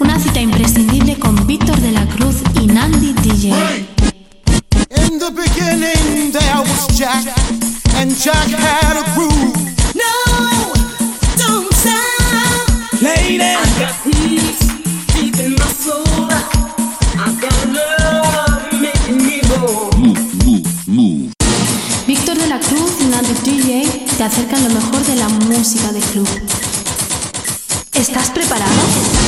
Una cita imprescindible con Víctor de la Cruz y Nandi DJ. In the beginning there was Jack, and Jack had a groove. No, don't stop. Lady, I got peace deep in my soul. I got love making me go. Víctor de la Cruz y Nandi DJ te acercan lo mejor de la música de club. ¿Estás preparado?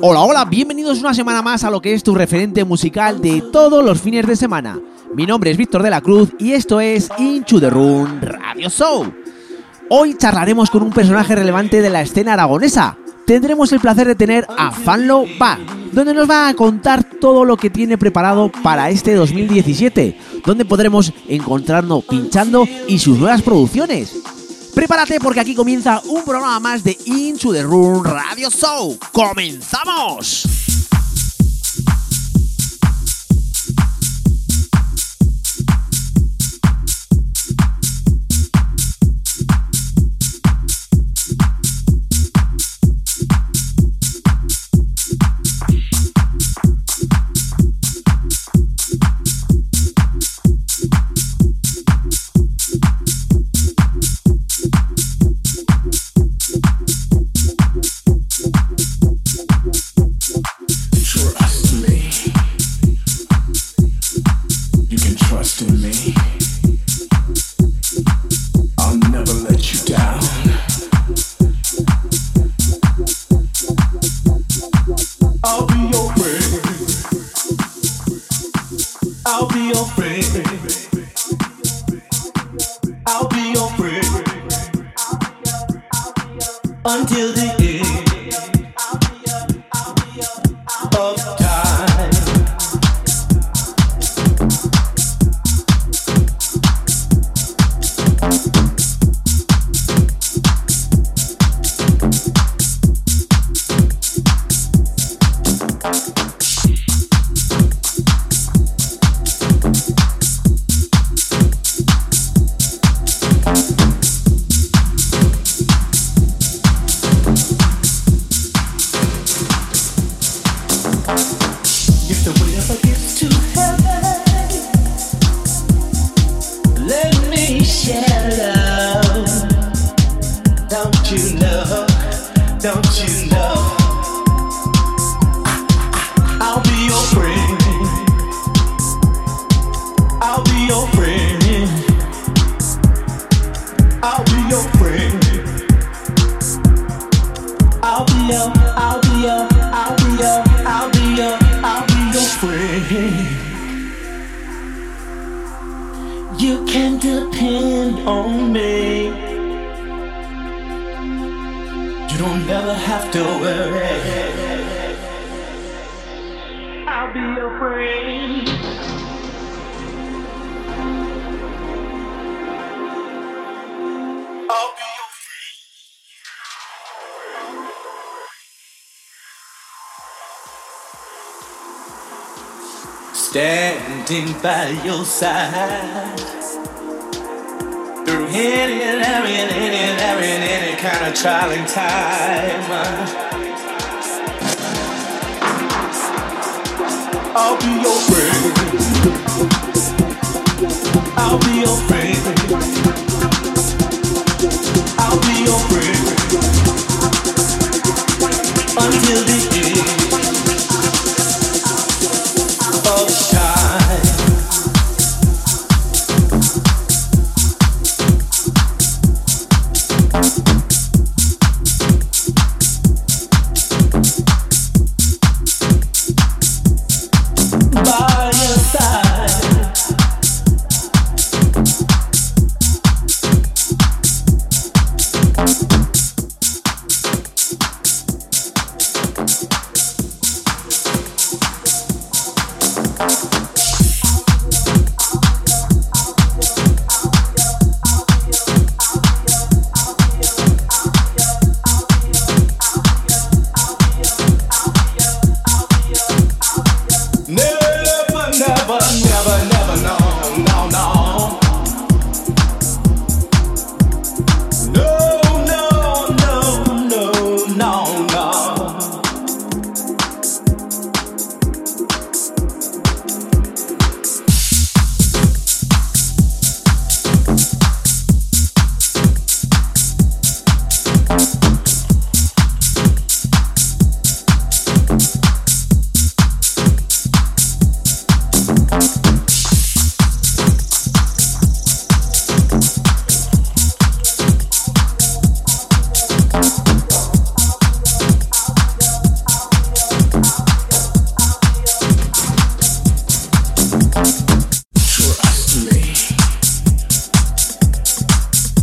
Hola, hola, bienvenidos una semana más a lo que es tu referente musical de todos los fines de semana. Mi nombre es Víctor de la Cruz y esto es Into the Room Radio Show. Hoy charlaremos con un personaje relevante de la escena aragonesa. Tendremos el placer de tener a Fanlo Bar, donde nos va a contar todo lo que tiene preparado para este 2017, donde podremos encontrarnos pinchando y sus nuevas producciones. Prepárate porque aquí comienza un programa más de Into the Room Radio Show. ¡Comenzamos! I'll be your friend. Until the by your side through any and every and any and every and any kind of and time. I'll be your friend. I'll be your friend.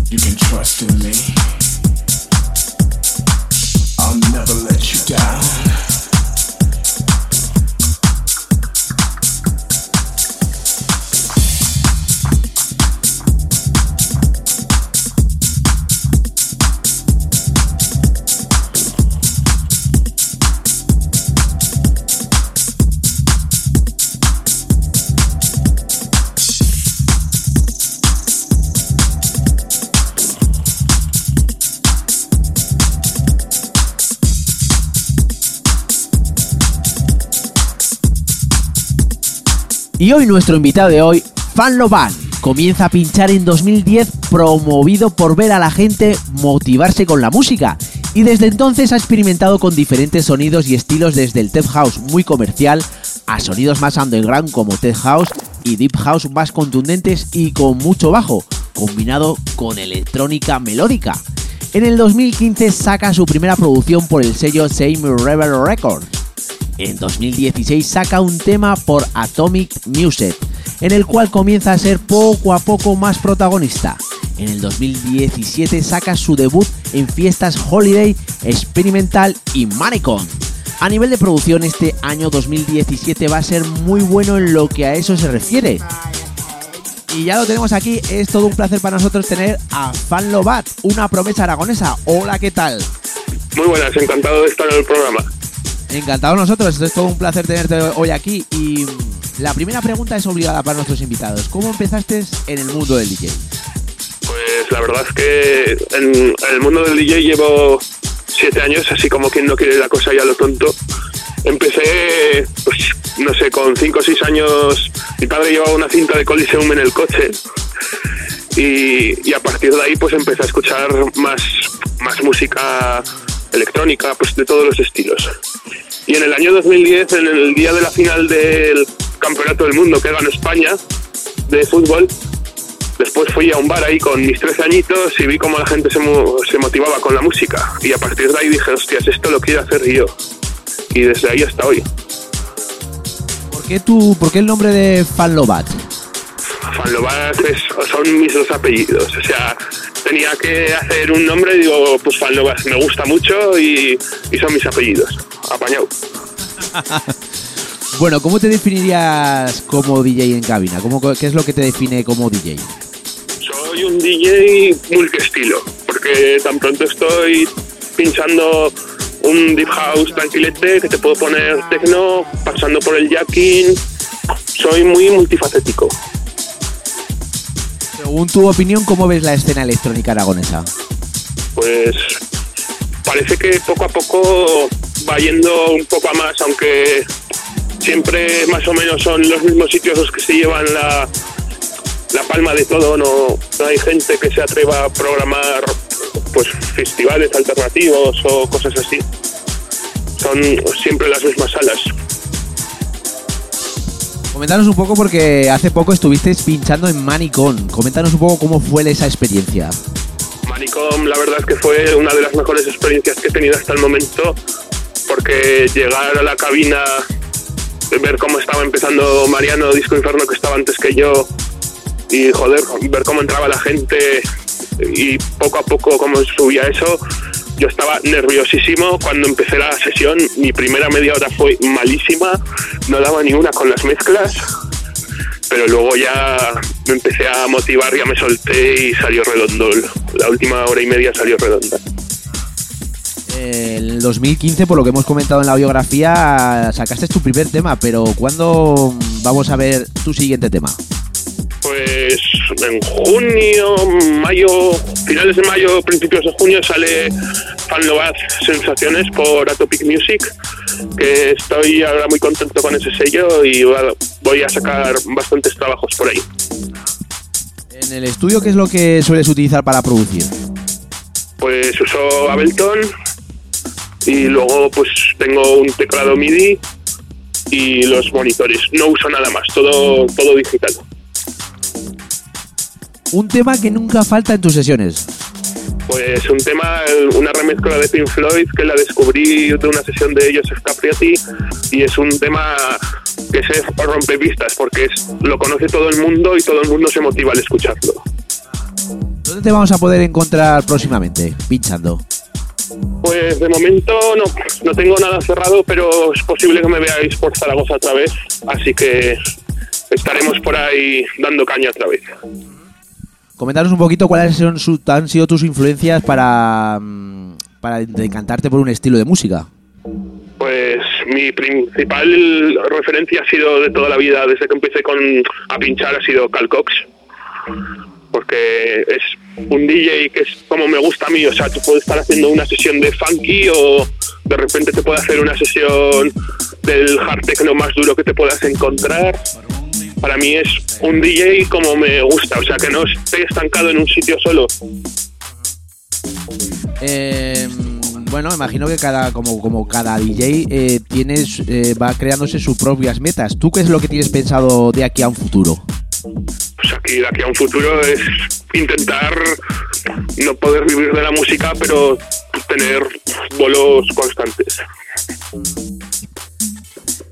You can trust in me. Y hoy nuestro invitado de hoy, Fan Loban, comienza a pinchar en 2010 promovido por ver a la gente motivarse con la música. Y desde entonces ha experimentado con diferentes sonidos y estilos desde el tech house muy comercial a sonidos más underground como tech house y deep house más contundentes y con mucho bajo, combinado con electrónica melódica. En el 2015 saca su primera producción por el sello Same Rebel Records. En 2016 saca un tema por Atomic Music, en el cual comienza a ser poco a poco más protagonista. En el 2017 saca su debut en fiestas Holiday, Experimental y Maricon. A nivel de producción este año 2017 va a ser muy bueno en lo que a eso se refiere. Y ya lo tenemos aquí, es todo un placer para nosotros tener a Fan Lobat, una promesa aragonesa. Hola, ¿qué tal? Muy buenas, encantado de estar en el programa. Encantado nosotros, es todo un placer tenerte hoy aquí. Y la primera pregunta es obligada para nuestros invitados. ¿Cómo empezaste en el mundo del DJ? Pues la verdad es que en, en el mundo del DJ llevo siete años, así como quien no quiere la cosa ya lo tonto. Empecé, pues no sé, con cinco o seis años, mi padre llevaba una cinta de Coliseum en el coche y, y a partir de ahí pues empecé a escuchar más, más música electrónica, pues de todos los estilos. Y en el año 2010, en el día de la final del Campeonato del Mundo que ganó España de fútbol, después fui a un bar ahí con mis 13 añitos y vi cómo la gente se, mo- se motivaba con la música. Y a partir de ahí dije, hostias, esto lo quiero hacer yo. Y desde ahí hasta hoy. ¿Por qué, tú, ¿Por qué el nombre de Fan Lobat? Fan Lobat es- son mis dos apellidos. O sea, tenía que hacer un nombre, digo, pues Falnovas me gusta mucho y, y son mis apellidos. Apañado. Bueno, ¿cómo te definirías como DJ en cabina? ¿Cómo, ¿Qué es lo que te define como DJ? Soy un DJ multiestilo, porque tan pronto estoy pinchando un deep house tranquilete que te puedo poner techno, pasando por el jacking. Soy muy multifacético. Según tu opinión, ¿cómo ves la escena electrónica aragonesa? Pues parece que poco a poco va yendo un poco a más, aunque siempre más o menos son los mismos sitios los que se llevan la, la palma de todo, no, no hay gente que se atreva a programar pues festivales alternativos o cosas así. Son siempre las mismas salas. Coméntanos un poco porque hace poco estuviste pinchando en Manicon. Coméntanos un poco cómo fue esa experiencia. Manicom, la verdad es que fue una de las mejores experiencias que he tenido hasta el momento, porque llegar a la cabina, ver cómo estaba empezando Mariano, Disco Inferno, que estaba antes que yo, y joder, ver cómo entraba la gente y poco a poco cómo subía eso, yo estaba nerviosísimo cuando empecé la sesión, mi primera media hora fue malísima, no daba ni una con las mezclas, pero luego ya me empecé a motivar, ya me solté y salió redondo. La última hora y media salió redonda. En el 2015, por lo que hemos comentado en la biografía, sacaste tu primer tema, pero ¿cuándo vamos a ver tu siguiente tema? Pues en junio, mayo, finales de mayo, principios de junio sale Fan Novaz Sensaciones por Atopic Music, que estoy ahora muy contento con ese sello y voy a sacar bastantes trabajos por ahí. En el estudio, ¿qué es lo que sueles utilizar para producir? Pues uso Ableton y luego pues tengo un teclado MIDI y los monitores. No uso nada más, todo, todo digital. Un tema que nunca falta en tus sesiones. Pues un tema, una remezcla de Pink Floyd que la descubrí de una sesión de Joseph Capriati y es un tema que se rompe vistas porque es, lo conoce todo el mundo y todo el mundo se motiva al escucharlo. ¿Dónde te vamos a poder encontrar próximamente? Pinchando. Pues de momento no, no tengo nada cerrado, pero es posible que me veáis por Zaragoza otra vez, así que estaremos por ahí dando caña otra vez. Comentaros un poquito cuáles son su- han sido tus influencias para, mm, para decantarte por un estilo de música. Pues mi principal referencia ha sido de toda la vida, desde que empecé con, a pinchar, ha sido Cal Cox. Porque es un DJ que es como me gusta a mí, o sea, tú puedes estar haciendo una sesión de funky o de repente te puede hacer una sesión del hard techno más duro que te puedas encontrar. Para mí es un DJ como me gusta, o sea, que no esté estancado en un sitio solo. Eh, bueno, imagino que cada como, como cada DJ eh, tienes, eh, va creándose sus propias metas. ¿Tú qué es lo que tienes pensado de aquí a un futuro? pues aquí de aquí a un futuro es intentar no poder vivir de la música, pero tener bolos constantes.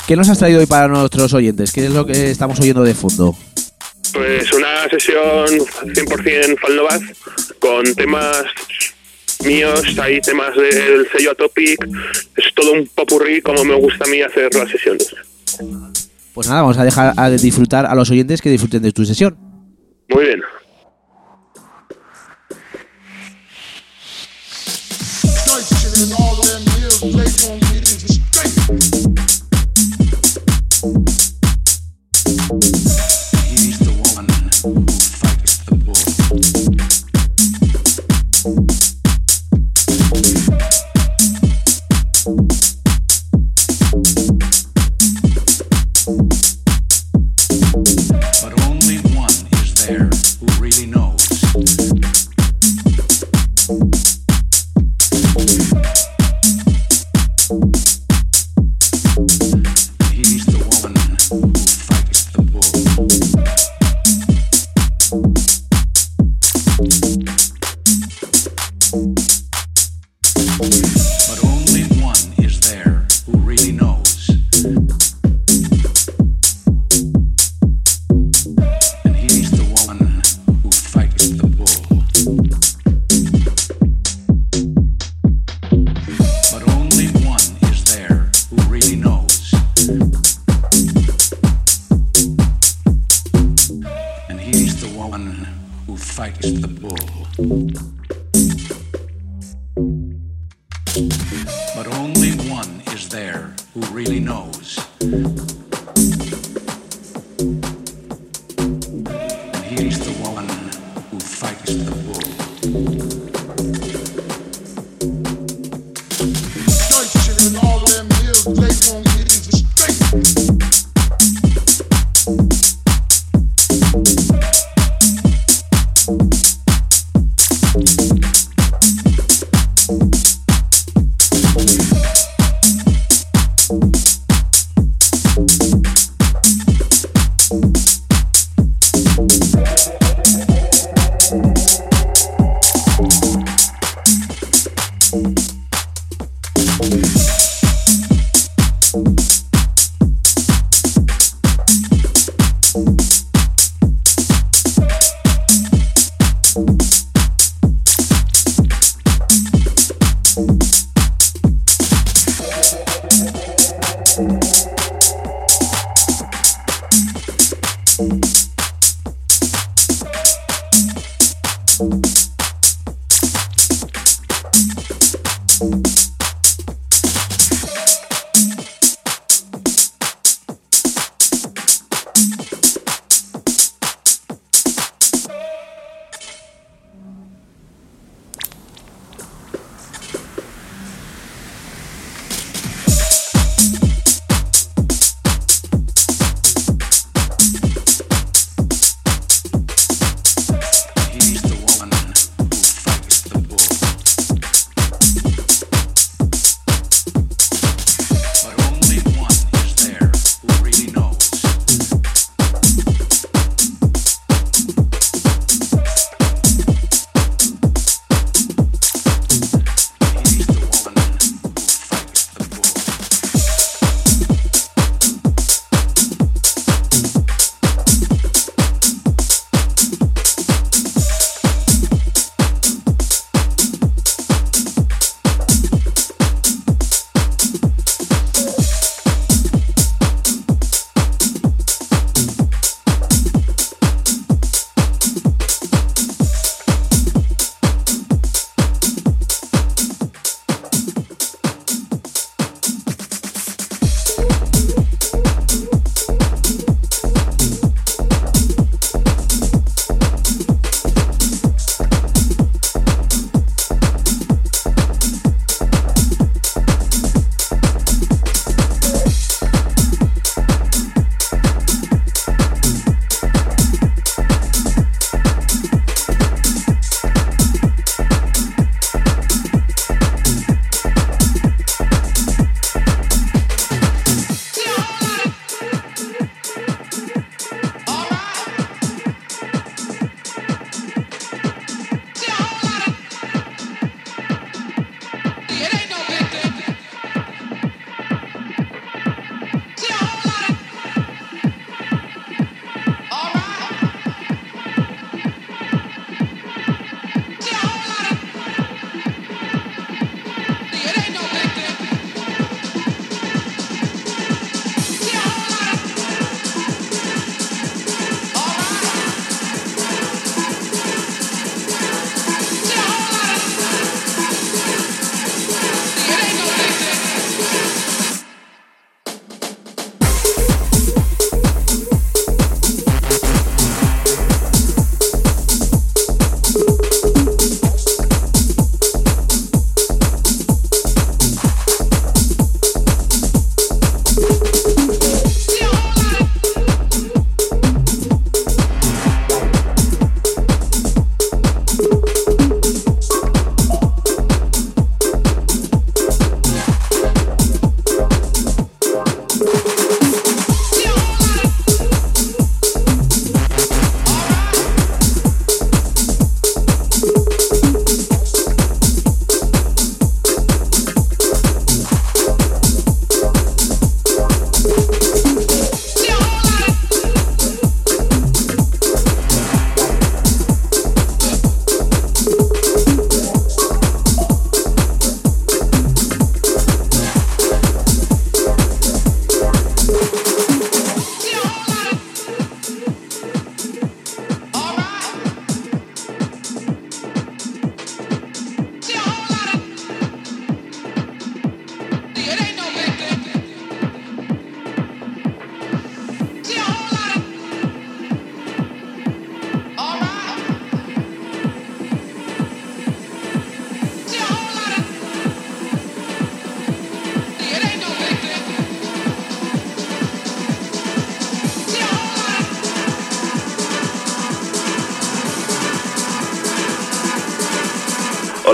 ¿Qué nos has traído hoy para nuestros oyentes? ¿Qué es lo que estamos oyendo de fondo? Pues una sesión 100% Falnovaz con temas míos, hay temas del sello Atopic, es todo un popurrí como me gusta a mí hacer las sesiones. Pues nada, vamos a dejar a disfrutar a los oyentes que disfruten de tu sesión. Muy bien. watch the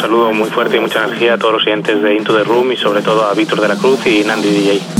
Saludo muy fuerte y mucha energía a todos los oyentes de Into the Room y sobre todo a Víctor de la Cruz y Nandi DJ.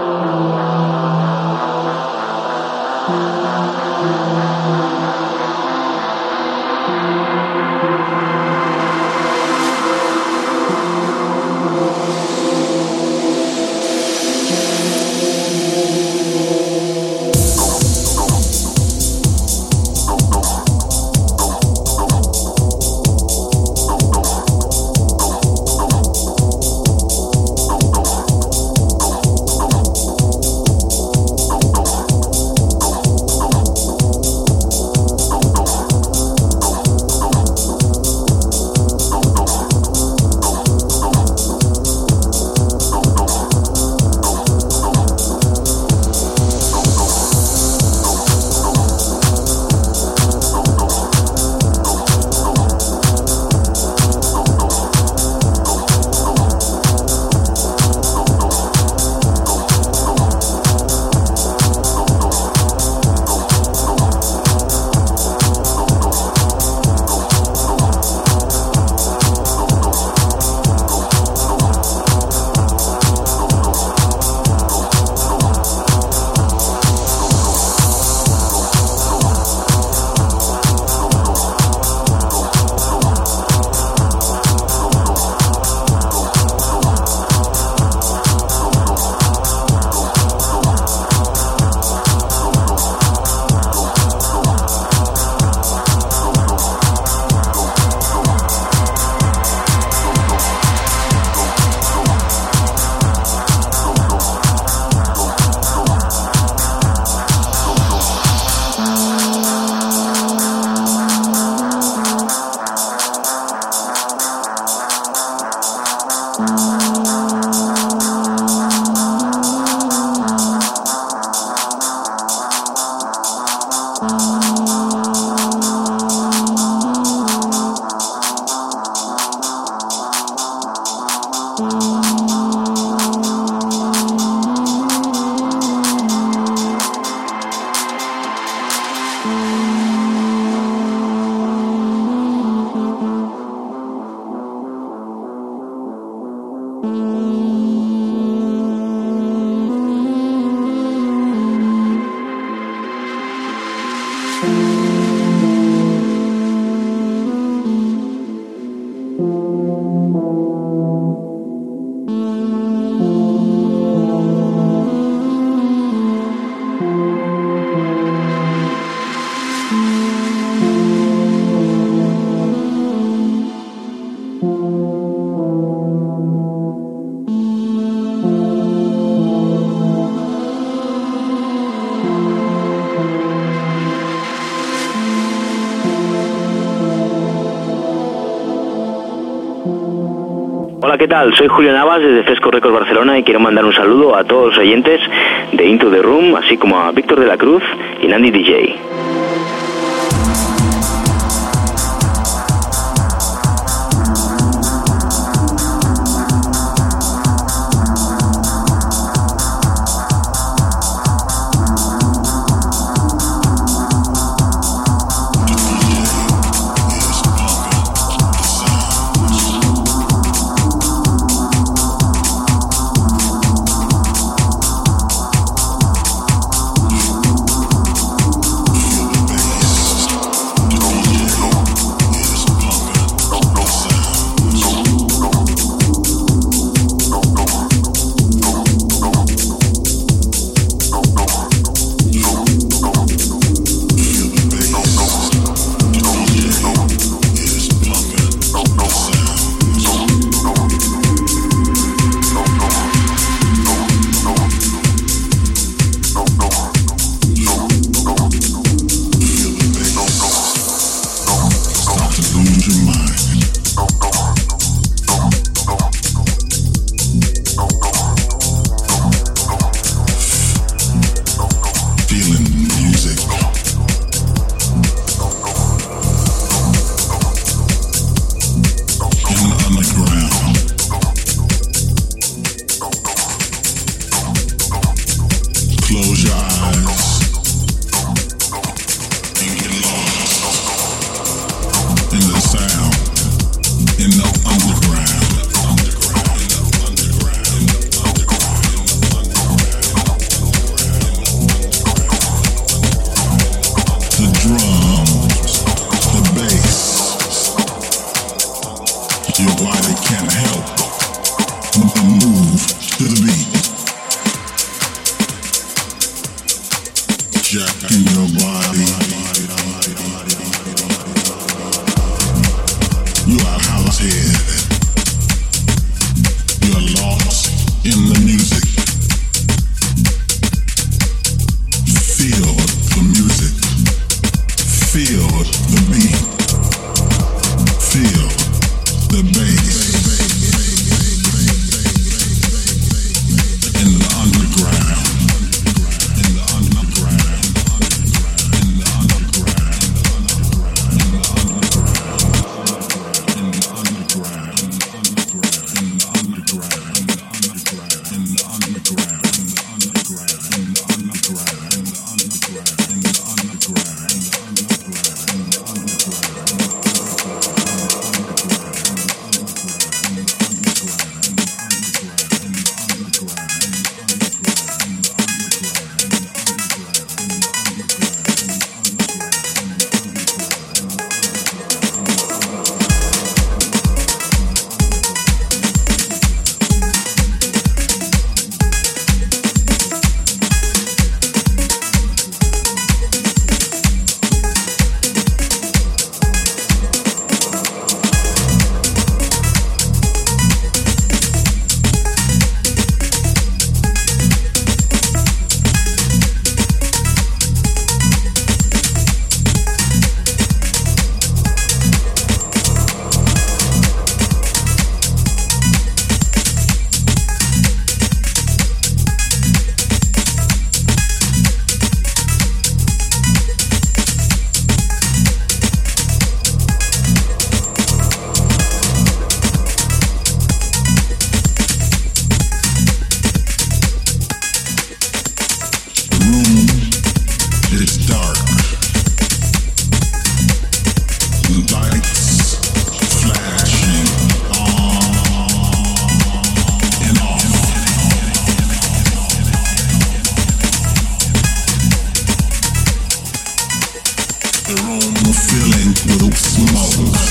tal? Soy Julio Navas desde Fresco Records Barcelona y quiero mandar un saludo a todos los oyentes de Into the Room, así como a Víctor de la Cruz y Nandy DJ. feel. little smaller.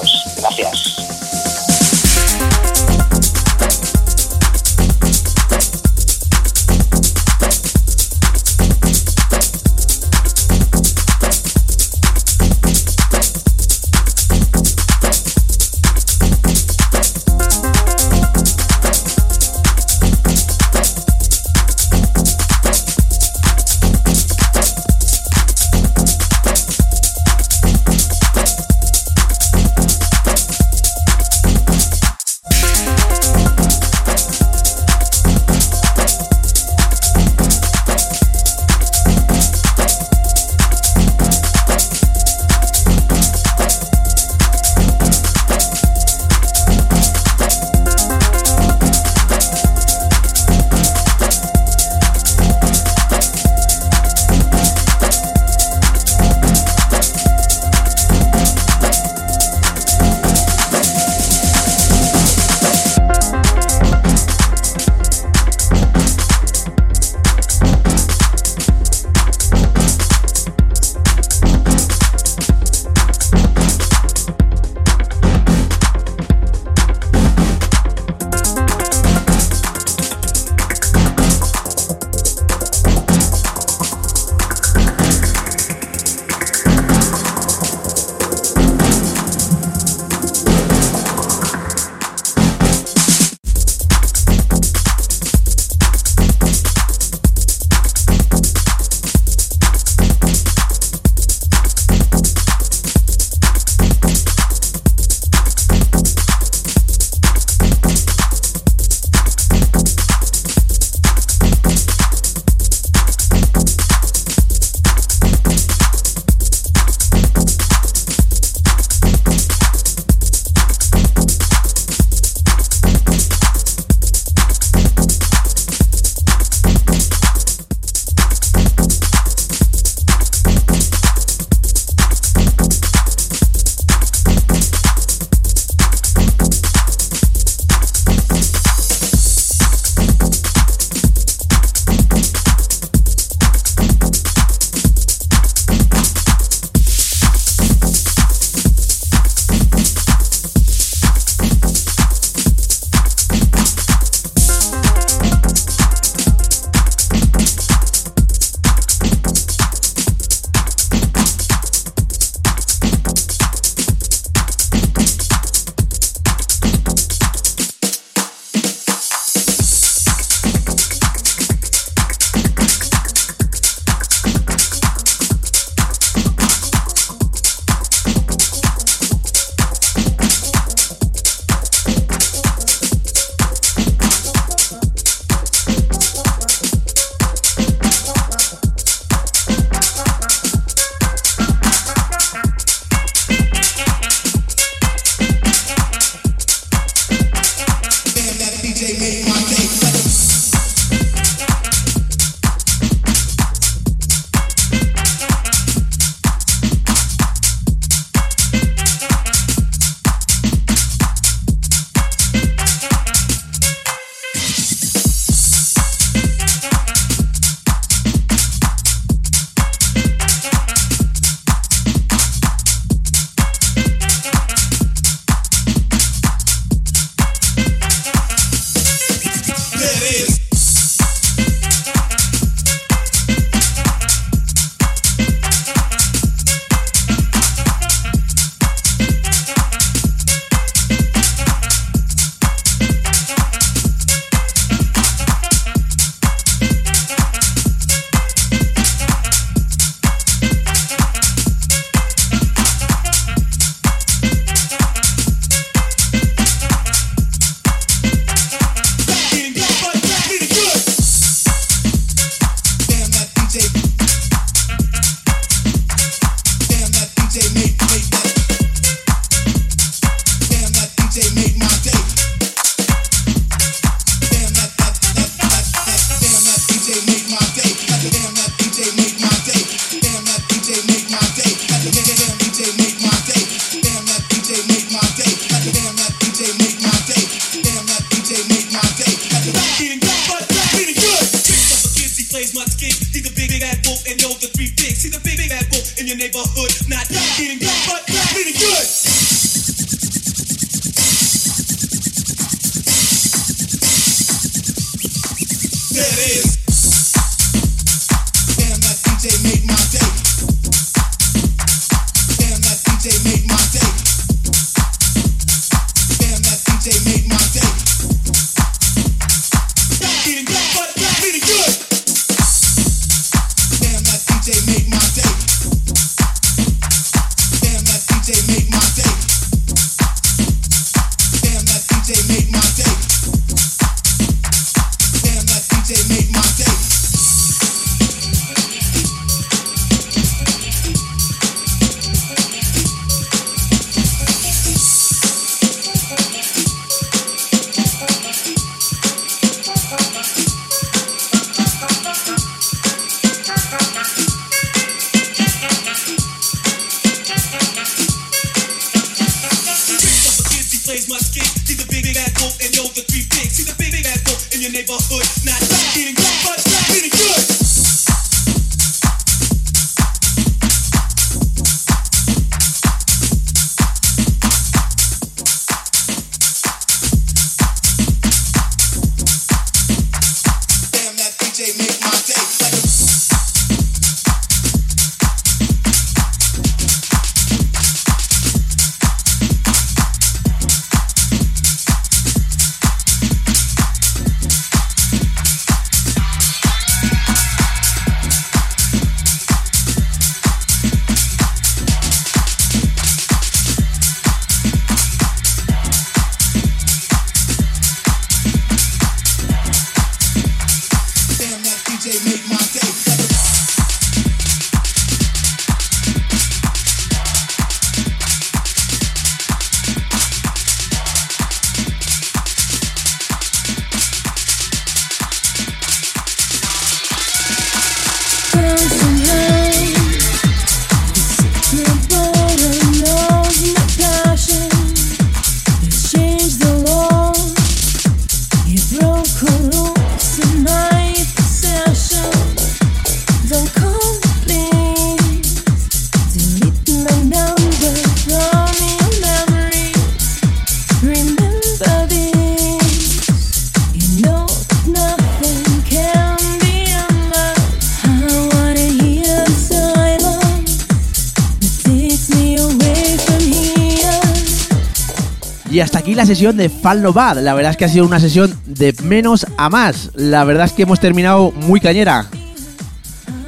Y hasta aquí la sesión de Fall No Bad. La verdad es que ha sido una sesión de menos a más. La verdad es que hemos terminado muy cañera.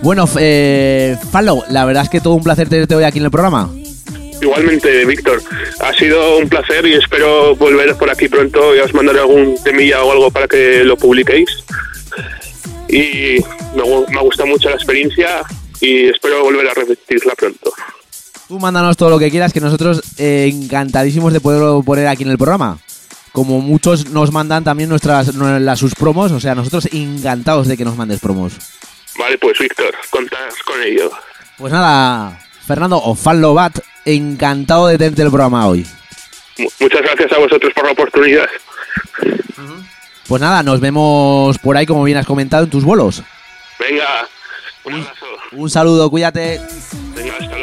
Bueno, eh, Fallo, la verdad es que todo un placer tenerte hoy aquí en el programa. Igualmente, Víctor, ha sido un placer y espero volveros por aquí pronto y os mandaré algún temilla o algo para que lo publiquéis. Y me, me ha gustado mucho la experiencia y espero volver a repetirla pronto. Tú mándanos todo lo que quieras, que nosotros eh, encantadísimos de poderlo poner aquí en el programa. Como muchos nos mandan también nuestras nue- las, sus promos, o sea, nosotros encantados de que nos mandes promos. Vale, pues Víctor, contás con ello. Pues nada, Fernando o Fallo Bat, encantado de tenerte en el programa hoy. Mu- muchas gracias a vosotros por la oportunidad. Pues nada, nos vemos por ahí, como bien has comentado, en tus bolos. Venga, un abrazo. Un saludo, cuídate. Venga, hasta luego.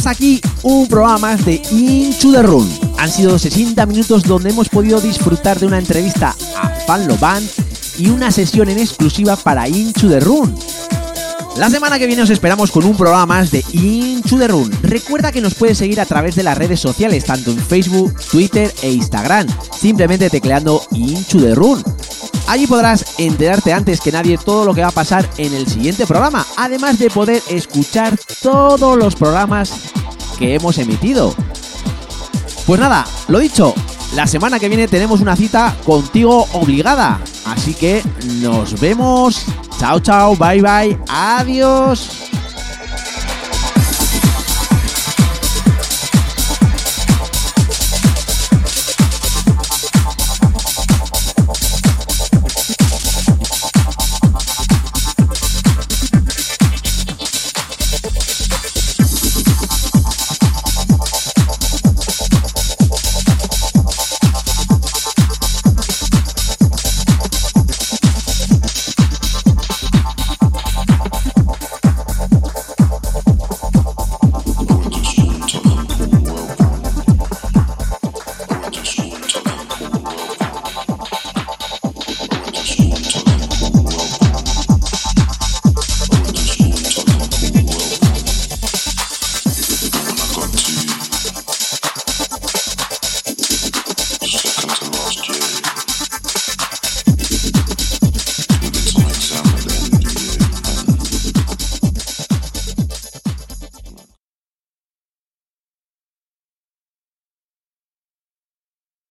hasta aquí un programa más de Into the Room. Han sido 60 minutos donde hemos podido disfrutar de una entrevista a Fan Lo Band y una sesión en exclusiva para Into the Room. La semana que viene os esperamos con un programa más de Into the Room. Recuerda que nos puedes seguir a través de las redes sociales, tanto en Facebook, Twitter e Instagram, simplemente tecleando Into the Room. Allí podrás enterarte antes que nadie todo lo que va a pasar en el siguiente programa, además de poder escuchar todos los programas que hemos emitido. Pues nada, lo dicho, la semana que viene tenemos una cita contigo obligada, así que nos vemos. Chao, chao, bye, bye, adiós.